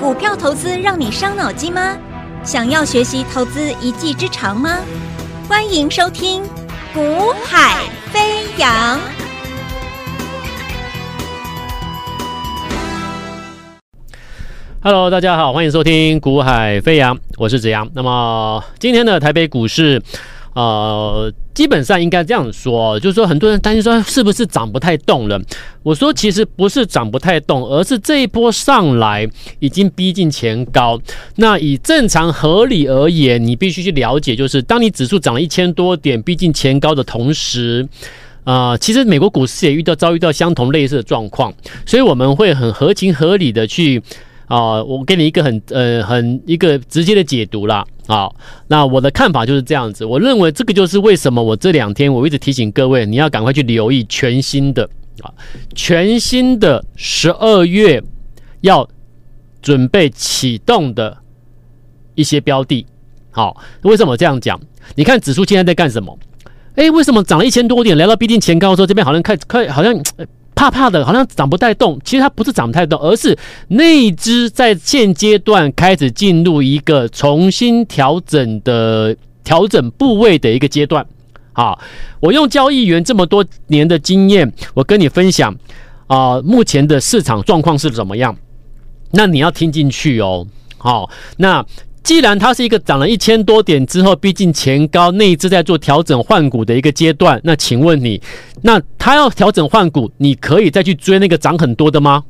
股票投资让你伤脑筋吗？想要学习投资一技之长吗？欢迎收听《股海飞扬》。Hello，大家好，欢迎收听《股海飞扬》，我是子阳。那么今天的台北股市。呃，基本上应该这样说，就是说很多人担心说是不是涨不太动了？我说其实不是涨不太动，而是这一波上来已经逼近前高。那以正常合理而言，你必须去了解，就是当你指数涨了一千多点，逼近前高的同时，啊、其实美国股市也遇到遭遇到相同类似的状况，所以我们会很合情合理的去。啊、我给你一个很呃很一个直接的解读啦。好，那我的看法就是这样子。我认为这个就是为什么我这两天我一直提醒各位，你要赶快去留意全新的啊，全新的十二月要准备启动的一些标的。好，为什么这样讲？你看指数现在在干什么？哎，为什么涨了一千多点，来到逼近前高的时候，这边好像开开好像。怕怕的，好像涨不太动。其实它不是涨不太动，而是内资在现阶段开始进入一个重新调整的调整部位的一个阶段。好，我用交易员这么多年的经验，我跟你分享啊、目前的市场状况是怎么样？那你要听进去哦。好，那。既然它是一个涨了一千多点之后，逼近前高，内资在做调整换股的一个阶段，那请问你，那它要调整换股，你可以再去追那个涨很多的吗？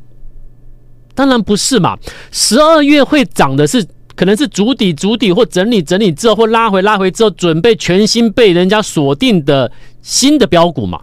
当然不是嘛。十二月会涨的是，可能是主底、主底或整理、整理之后，或拉回、拉回之后，准备全新被人家锁定的新的标股嘛。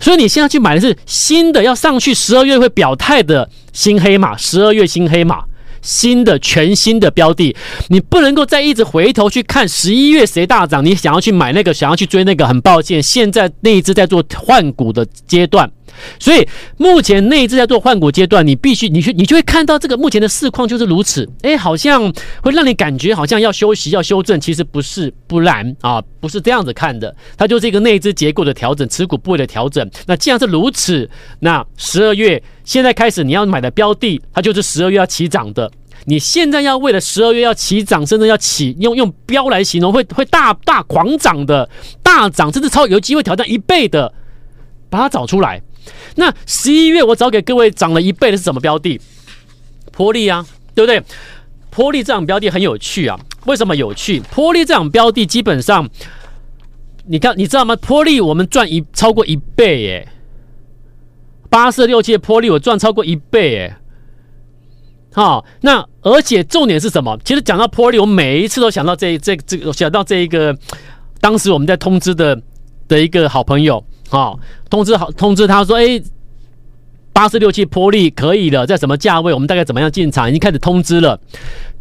所以你现在去买的是新的，要上去十二月会表态的新黑马，十二月新黑马。新的全新的标的，你不能够再一直回头去看十一月谁大涨，你想要去买那个，想要去追那个，很抱歉，现在那一只在做换股的阶段。所以目前内资在做换股阶段，你必须你去你就会看到这个目前的市况就是如此。哎，好像会让你感觉好像要休息要修正，其实不是，不然啊，不是这样子看的。它就是一个内资结构的调整，持股部位的调整。那既然是如此，那十二月现在开始你要买的标的，它就是十二月要起涨的。你现在要为了十二月要起涨，甚至要起用用标来形容，会会大大狂涨的大涨，甚至超有机会挑战一倍的，把它找出来。那十一月我找给各位涨了一倍的是什么标的？波丽啊，对不对？波丽这种标的很有趣啊。为什么有趣？波丽这种标的基本上，你看你知道吗？波丽我们赚一超过一倍耶，八四六七的波丽我赚超过一倍耶。好，那而且重点是什么？其实讲到波丽，我每一次都想到这这这个，想到这一个，当时我们在通知的的一个好朋友。好，通知好，通知他说，哎，八四六七波丽可以了，在什么价位？我们大概怎么样进场？已经开始通知了。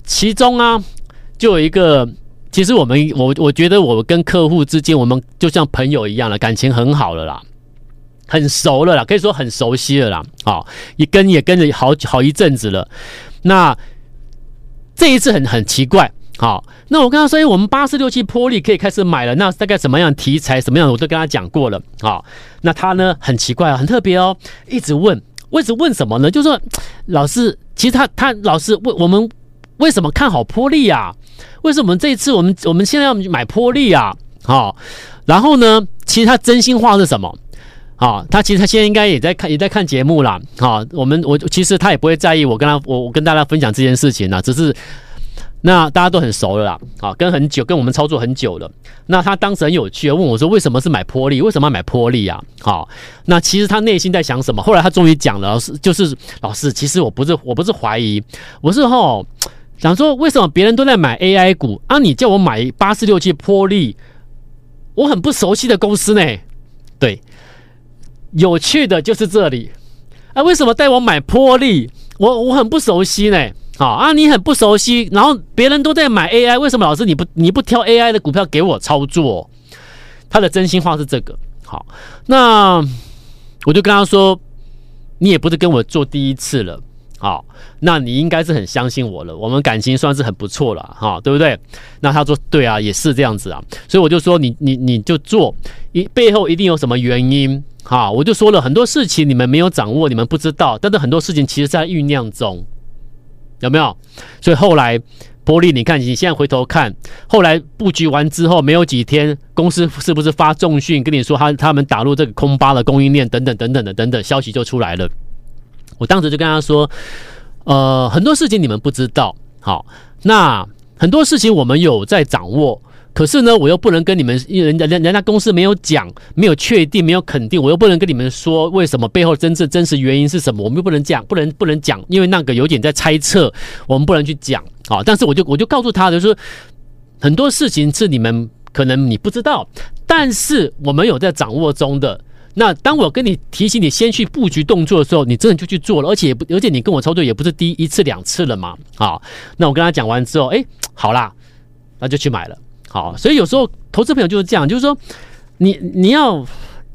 其中啊，就有一个，其实我们我我觉得我跟客户之间，我们就像朋友一样了，感情很好了啦，很熟了啦，可以说很熟悉了啦。好，也跟也跟着好好一阵子了。那这一次很很奇怪。好，那我跟他说，哎，我们八四六七波丽可以开始买了。那大概什么样题材，什么样的，我都跟他讲过了。好，那他呢，很奇怪，很特别哦，一直问，为什问什么呢？就是说，老师，其实他他老师问我们为什么看好波丽啊？为什么这一次我们我们现在要买波丽啊？好，然后呢，其实他真心话是什么？好，他其实他现在应该也在看也在看节目啦。好，我们我其实他也不会在意我跟他我我跟大家分享这件事情呢，只是。那大家都很熟了啦，啊，跟很久跟我们操作很久了。那他当时很有趣，问我说：“为什么是买波利？为什么要买波利啊？”好，那其实他内心在想什么？后来他终于讲了，老师就是老师，其实我不是我不是怀疑，我是吼想说，为什么别人都在买 AI 股啊？你叫我买八四六七波利，我很不熟悉的公司呢。对，有趣的就是这里啊，为什么带我买波利？我我很不熟悉呢。好啊，你很不熟悉，然后别人都在买 AI，为什么老师你不你不挑 AI 的股票给我操作？他的真心话是这个。好，那我就跟他说，你也不是跟我做第一次了，好，那你应该是很相信我了，我们感情算是很不错了，哈，对不对？那他说对啊，也是这样子啊，所以我就说你你你就做，一背后一定有什么原因，好，我就说了很多事情你们没有掌握，你们不知道，但是很多事情其实在酝酿中。有没有？所以后来玻璃，你看你现在回头看，后来布局完之后没有几天，公司是不是发重讯跟你说他他们打入这个空巴的供应链等等等等的等等消息就出来了？我当时就跟他说，呃，很多事情你们不知道，好，那很多事情我们有在掌握。可是呢，我又不能跟你们，因为人家人人家公司没有讲，没有确定，没有肯定，我又不能跟你们说为什么背后真正真实原因是什么，我们又不能讲，不能不能讲，因为那个有点在猜测，我们不能去讲啊。但是我就我就告诉他，就是很多事情是你们可能你不知道，但是我们有在掌握中的。那当我跟你提醒你先去布局动作的时候，你真的就去做了，而且也不而且你跟我操作也不是第一次两次了嘛。啊，那我跟他讲完之后，哎，好啦，那就去买了。好，所以有时候投资朋友就是这样，就是说你，你要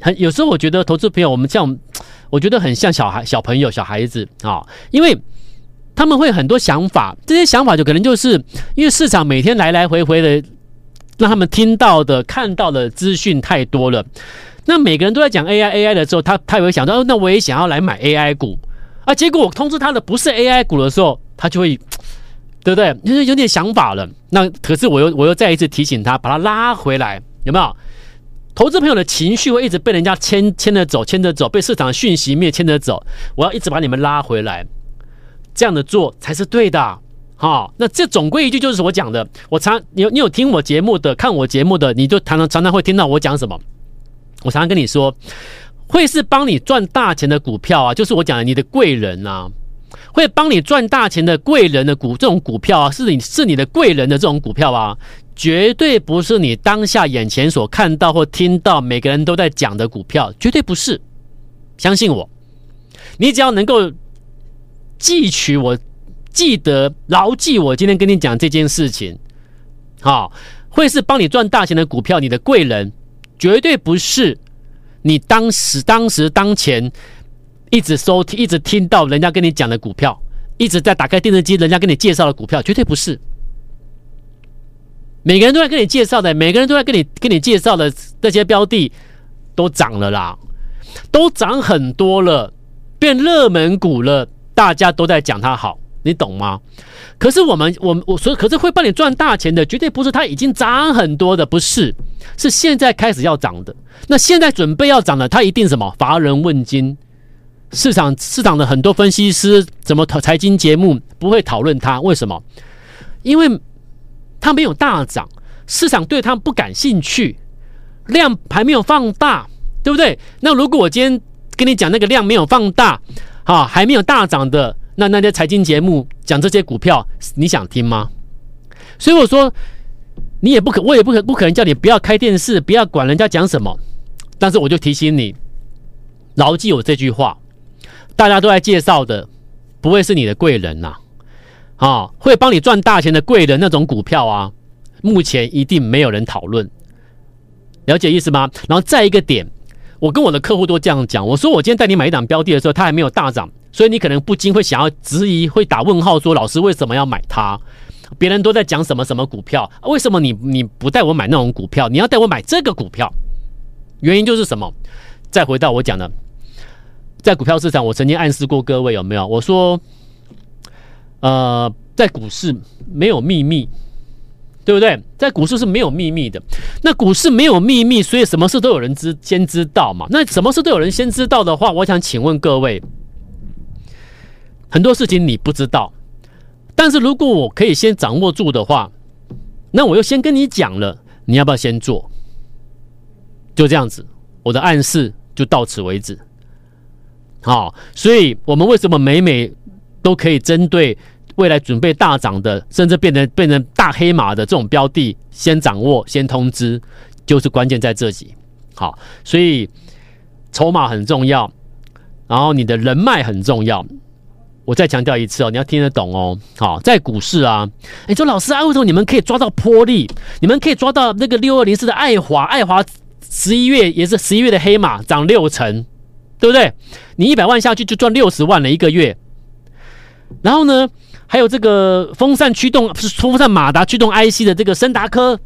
很有时候，我觉得投资朋友我们这样，我觉得很像小孩、小朋友、小孩子啊，因为他们会很多想法，这些想法就可能就是因为市场每天来来回回的，让他们听到的、看到的资讯太多了。那每个人都在讲 AI AI 的时候，他他也会想到，哦，那我也想要来买 AI 股啊。结果我通知他的不是 AI 股的时候，他就会。对不对？就是有点想法了。那可是我又我又再一次提醒他，把他拉回来，有没有？投资朋友的情绪会一直被人家牵牵着走，牵着走，被市场讯息面牵着走。我要一直把你们拉回来，这样的做才是对的。好，那这总归一句就是我讲的。我常你有你有听我节目的，看我节目的，你就常常常常会听到我讲什么。我常常跟你说，会是帮你赚大钱的股票啊，就是我讲的你的贵人啊。会帮你赚大钱的贵人的股，这种股票啊，是你是你的贵人的这种股票啊，绝对不是你当下眼前所看到或听到每个人都在讲的股票，绝对不是。相信我，你只要能够记取我，记得牢记我今天跟你讲这件事情，好，会是帮你赚大钱的股票，你的贵人绝对不是你当时当时当前。一直收听，一直听到人家跟你讲的股票，一直在打开电视机，人家跟你介绍的股票，绝对不是。每个人都在跟你介绍的，每个人都在跟你跟你介绍的这些标的都涨了啦，都涨很多了，变热门股了，大家都在讲它好，你懂吗？可是我们，我我说，可是会帮你赚大钱的，绝对不是它已经涨很多的，不是，是现在开始要涨的。那现在准备要涨的，它一定什么？乏人问津。市场市场的很多分析师，怎么财经节目不会讨论它？为什么？因为它没有大涨，市场对它不感兴趣，量还没有放大，对不对？那如果我今天跟你讲那个量没有放大，啊，还没有大涨的，那那些财经节目讲这些股票，你想听吗？所以我说，你也不可，我也不可，不可能叫你不要开电视，不要管人家讲什么。但是我就提醒你，牢记我这句话。大家都在介绍的，不会是你的贵人呐，啊，会帮你赚大钱的贵人那种股票啊，目前一定没有人讨论，了解意思吗？然后再一个点，我跟我的客户都这样讲，我说我今天带你买一档标的的时候，它还没有大涨，所以你可能不禁会想要质疑，会打问号，说老师为什么要买它？别人都在讲什么什么股票，为什么你你不带我买那种股票？你要带我买这个股票？原因就是什么？再回到我讲的。在股票市场，我曾经暗示过各位有没有？我说，呃，在股市没有秘密，对不对？在股市是没有秘密的。那股市没有秘密，所以什么事都有人知先知道嘛。那什么事都有人先知道的话，我想请问各位，很多事情你不知道，但是如果我可以先掌握住的话，那我又先跟你讲了，你要不要先做？就这样子，我的暗示就到此为止。好，所以我们为什么每每都可以针对未来准备大涨的，甚至变成变成大黑马的这种标的，先掌握、先通知，就是关键在这里。好，所以筹码很重要，然后你的人脉很重要。我再强调一次哦，你要听得懂哦。好，在股市啊，你说老师啊，为什么你们可以抓到波莉？你们可以抓到那个六二零四的爱华，爱华十一月也是十一月的黑马，涨六成。对不对？你一百万下去就赚六十万了一个月，然后呢，还有这个风扇驱动不是风扇马达驱动 IC 的这个升达科，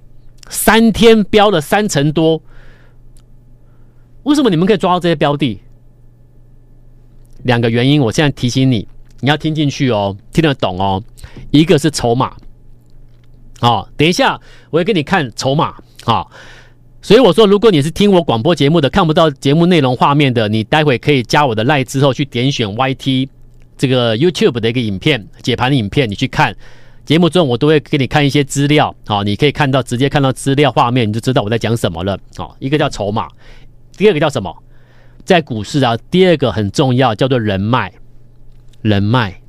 三天飙了三成多。为什么你们可以抓到这些标的？两个原因，我现在提醒你，你要听进去哦，听得懂哦。一个是筹码，好、哦，等一下我会给你看筹码，好、哦。所以我说，如果你是听我广播节目的，看不到节目内容画面的，你待会可以加我的赖之后去点选 YT 这个 YouTube 的一个影片解盘的影片，你去看节目中我都会给你看一些资料，好，你可以看到直接看到资料画面，你就知道我在讲什么了。好，一个叫筹码，第二个叫什么？在股市啊，第二个很重要，叫做人脉。人脉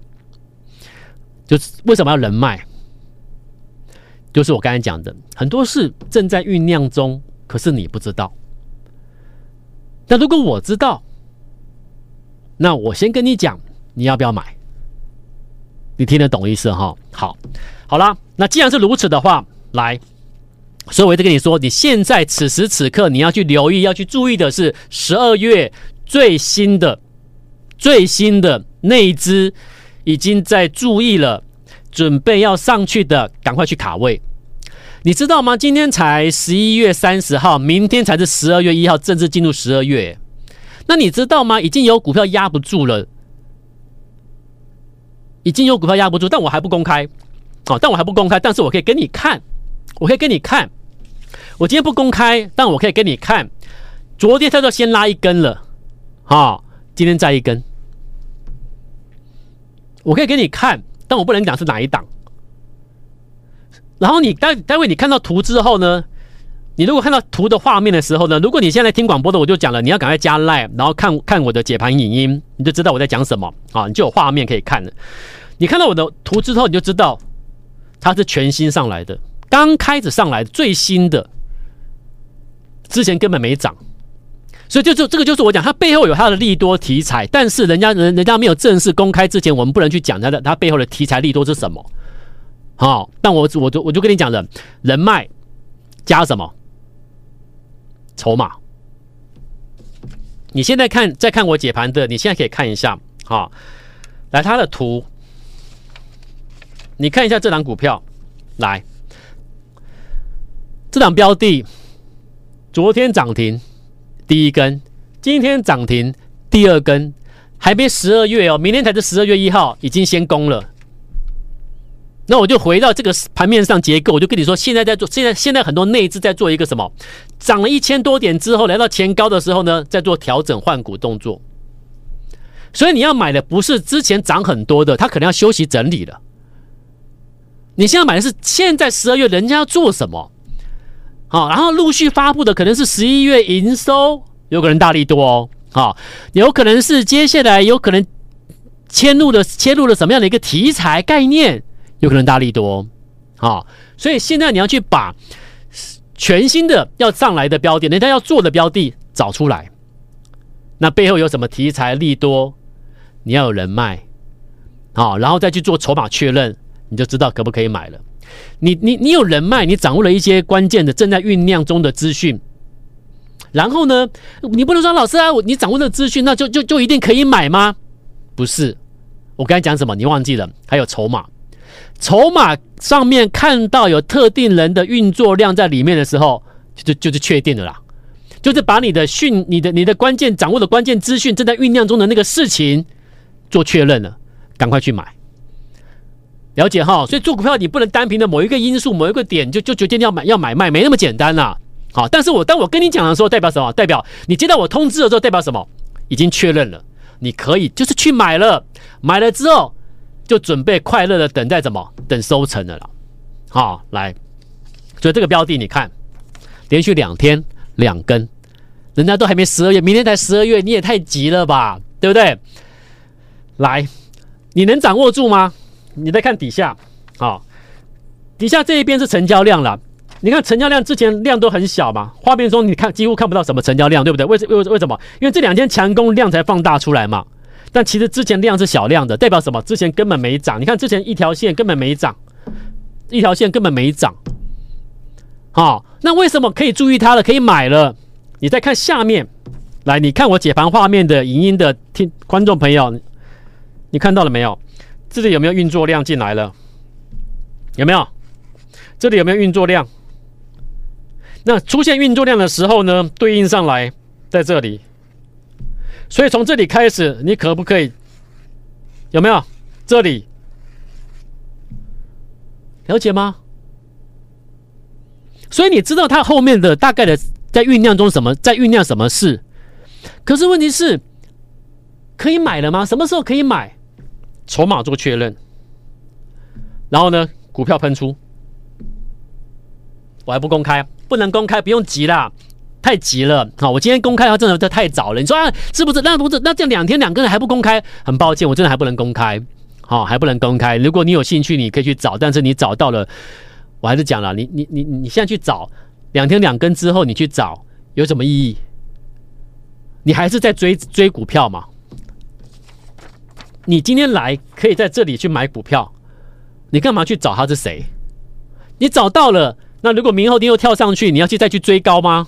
就是为什么要人脉？就是我刚才讲的，很多事正在酝酿中。可是你不知道，那如果我知道，那我先跟你讲，你要不要买？你听得懂意思哈？好，好了，那既然是如此的话，来，所以我一直跟你说，你现在此时此刻你要去留意、要去注意的是十二月最新的、最新的那一支已经在注意了，准备要上去的，赶快去卡位。你知道吗？今天才十一月三十号，明天才是十二月一号，正式进入十二月。那你知道吗？已经有股票压不住了，已经有股票压不住，但我还不公开。哦，但我还不公开，但是我可以给你看，我可以给你看。我今天不公开，但我可以给你看。昨天他就先拉一根了，啊，今天再一根，我可以给你看，但我不能讲是哪一档。然后你待待会你看到图之后呢，你如果看到图的画面的时候呢，如果你现在听广播的，我就讲了，你要赶快加 Line，然后看看我的解盘影音，你就知道我在讲什么啊，你就有画面可以看了。你看到我的图之后，你就知道它是全新上来的，刚开始上来的最新的，之前根本没涨，所以就就这个就是我讲，它背后有它的利多题材，但是人家人人家没有正式公开之前，我们不能去讲它的它背后的题材利多是什么。好、哦，但我我就我就跟你讲了，人脉加什么筹码？你现在看再看我解盘的，你现在可以看一下，好、哦，来它的图，你看一下这档股票，来，这档标的昨天涨停第一根，今天涨停第二根，还没十二月哦，明天才是十二月一号，已经先攻了。那我就回到这个盘面上结构，我就跟你说，现在在做，现在现在很多内资在做一个什么？涨了一千多点之后，来到前高的时候呢，在做调整换股动作。所以你要买的不是之前涨很多的，它可能要休息整理了。你现在买的是现在十二月人家要做什么？好，然后陆续发布的可能是十一月营收，有可能大利多哦，好，有可能是接下来有可能切入的切入了什么样的一个题材概念。有可能大利多，啊，所以现在你要去把全新的要上来的标的，人家要做的标的找出来，那背后有什么题材利多，你要有人脉，好，然后再去做筹码确认，你就知道可不可以买了。你你你有人脉，你掌握了一些关键的正在酝酿中的资讯，然后呢，你不能说老师啊，你掌握的资讯，那就就就一定可以买吗？不是，我刚才讲什么？你忘记了？还有筹码。筹码上面看到有特定人的运作量在里面的时候，就就就是确定的啦，就是把你的讯、你的你的关键掌握的关键资讯正在酝酿中的那个事情做确认了，赶快去买，了解哈。所以做股票你不能单凭的某一个因素、某一个点就就决定要买要买卖，没那么简单啦。好，但是我当我跟你讲的时候，代表什么？代表你接到我通知的时候，代表什么？已经确认了，你可以就是去买了，买了之后。就准备快乐的等待什么？等收成的了。好，来，所以这个标的你看，连续两天两根，人家都还没十二月，明天才十二月，你也太急了吧，对不对？来，你能掌握住吗？你再看底下，好，底下这一边是成交量了。你看成交量之前量都很小嘛，画面中你看几乎看不到什么成交量，对不对？为为为什么？因为这两天强攻量才放大出来嘛。但其实之前量是小量的，代表什么？之前根本没涨。你看之前一条线根本没涨，一条线根本没涨。好，那为什么可以注意它了？可以买了？你再看下面，来，你看我解盘画面的影音的听观众朋友，你看到了没有？这里有没有运作量进来了？有没有？这里有没有运作量？那出现运作量的时候呢？对应上来在这里。所以从这里开始，你可不可以？有没有这里，了解吗？所以你知道它后面的大概的在酝酿中什么，在酝酿什么事？可是问题是，可以买了吗？什么时候可以买？筹码做确认，然后呢，股票喷出，我还不公开，不能公开，不用急啦，太急了。好，我今天公开的话，真的太早了。你说啊，是不是？那不是，那这两天两个人还不公开，很抱歉，我真的还不能公开。好，还不能公开。如果你有兴趣，你可以去找，但是你找到了，我还是讲了，你你你你现在去找，两天两根之后你去找，有什么意义？你还是在追追股票嘛？你今天来可以在这里去买股票，你干嘛去找他是谁？你找到了，那如果明后天又跳上去，你要去再去追高吗？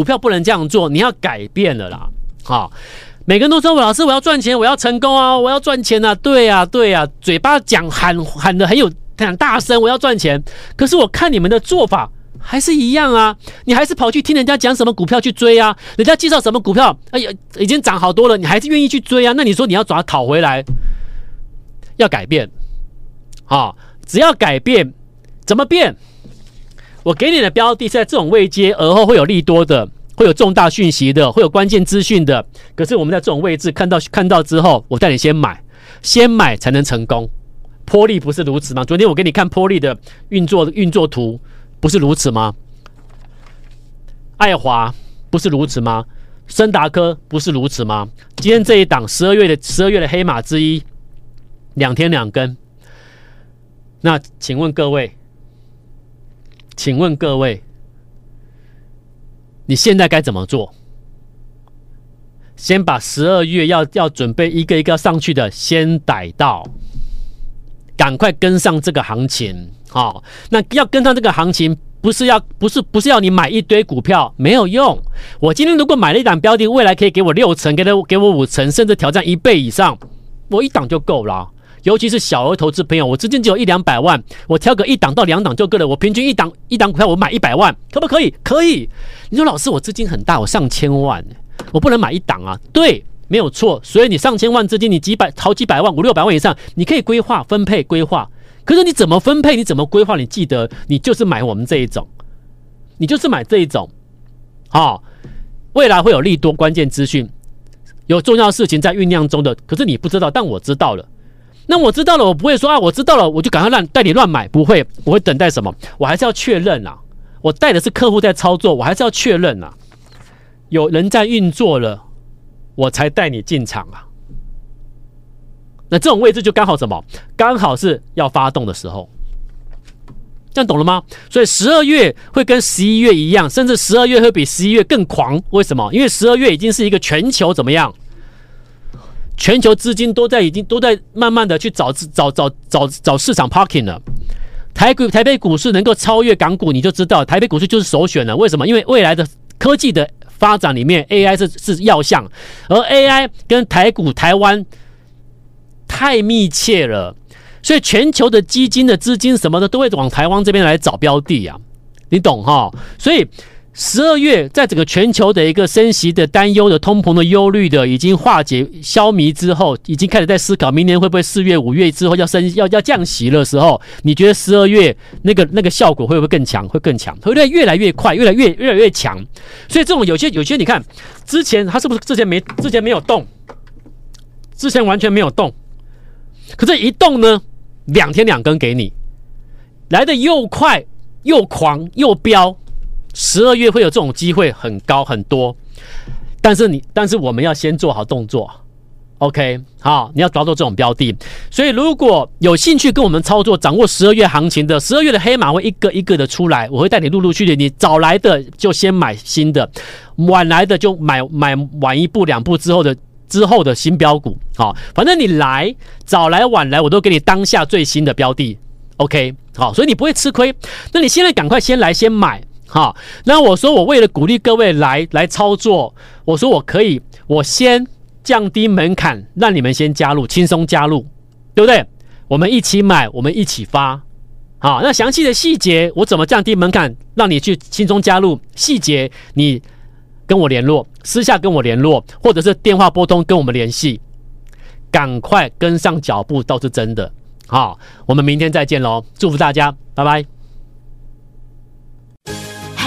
股票不能这样做，你要改变了啦。好，每个人都说我老师我要赚钱，我要成功啊，我要赚钱啊，对呀对呀，嘴巴讲喊喊的很有很大声，我要赚钱，可是我看你们的做法。还是一样啊，你还是跑去听人家讲什么股票去追啊？人家介绍什么股票，哎呀，已经涨好多了，你还是愿意去追啊？那你说你要怎么讨回来，要改变，啊，只要改变，怎么变？我给你的标的是在这种位阶，而后会有利多的，会有重大讯息的，会有关键资讯的。可是我们在这种位置看到看到之后，我带你先买，先买才能成功。波利不是如此吗？昨天我给你看波利的运作运作图。不是如此吗？爱华不是如此吗？森达科不是如此吗？今天这一档十二月的十二月的黑马之一，两天两根。那请问各位，请问各位，你现在该怎么做？先把十二月要要准备一个一个上去的先逮到，赶快跟上这个行情。好，那要跟上这个行情，不是要不是不是要你买一堆股票没有用。我今天如果买了一档标的，未来可以给我六成，给他给我五成，甚至挑战一倍以上，我一档就够了。尤其是小额投资朋友，我资金只有一两百万，我挑个一档到两档就够了。我平均一档一档股票我买一百万，可不可以？可以。你说老师，我资金很大，我上千万，我不能买一档啊？对，没有错。所以你上千万资金，你几百好几百万，五六百万以上，你可以规划分配规划。可是你怎么分配？你怎么规划？你记得，你就是买我们这一种，你就是买这一种，好，未来会有利多关键资讯，有重要事情在酝酿中的。可是你不知道，但我知道了。那我知道了，我不会说啊，我知道了，我就赶快让带你乱买，不会，我会等待什么？我还是要确认啊。我带的是客户在操作，我还是要确认啊。有人在运作了，我才带你进场啊。那这种位置就刚好什么？刚好是要发动的时候，这样懂了吗？所以十二月会跟十一月一样，甚至十二月会比十一月更狂。为什么？因为十二月已经是一个全球怎么样？全球资金都在已经都在慢慢的去找找找找找市场 parking 了。台股台北股市能够超越港股，你就知道台北股市就是首选了。为什么？因为未来的科技的发展里面，AI 是是要项，而 AI 跟台股台湾。太密切了，所以全球的基金的资金什么的都会往台湾这边来找标的呀，你懂哈？所以十二月在整个全球的一个升息的担忧的通膨的忧虑的已经化解消弭之后，已经开始在思考明年会不会四月五月之后要升要要降息的时候，你觉得十二月那个那个效果会不会更强？会更强？会不会越来越快？越来越越来越强？所以这种有些有些你看之前它是不是之前没之前没有动，之前完全没有动。可这一动呢，两天两根给你，来的又快又狂又飙，十二月会有这种机会很高很多，但是你但是我们要先做好动作，OK 好，你要抓住这种标的，所以如果有兴趣跟我们操作，掌握十二月行情的，十二月的黑马会一个一个的出来，我会带你陆陆续续，你早来的就先买新的，晚来的就买买晚一步两步之后的。之后的新标股，好，反正你来早来晚来，我都给你当下最新的标的，OK，好，所以你不会吃亏。那你现在赶快先来先买，好，那我说我为了鼓励各位来来操作，我说我可以，我先降低门槛，让你们先加入，轻松加入，对不对？我们一起买，我们一起发，好，那详细的细节我怎么降低门槛，让你去轻松加入？细节你。跟我联络，私下跟我联络，或者是电话拨通跟我们联系。赶快跟上脚步都是真的。好，我们明天再见喽！祝福大家，拜拜。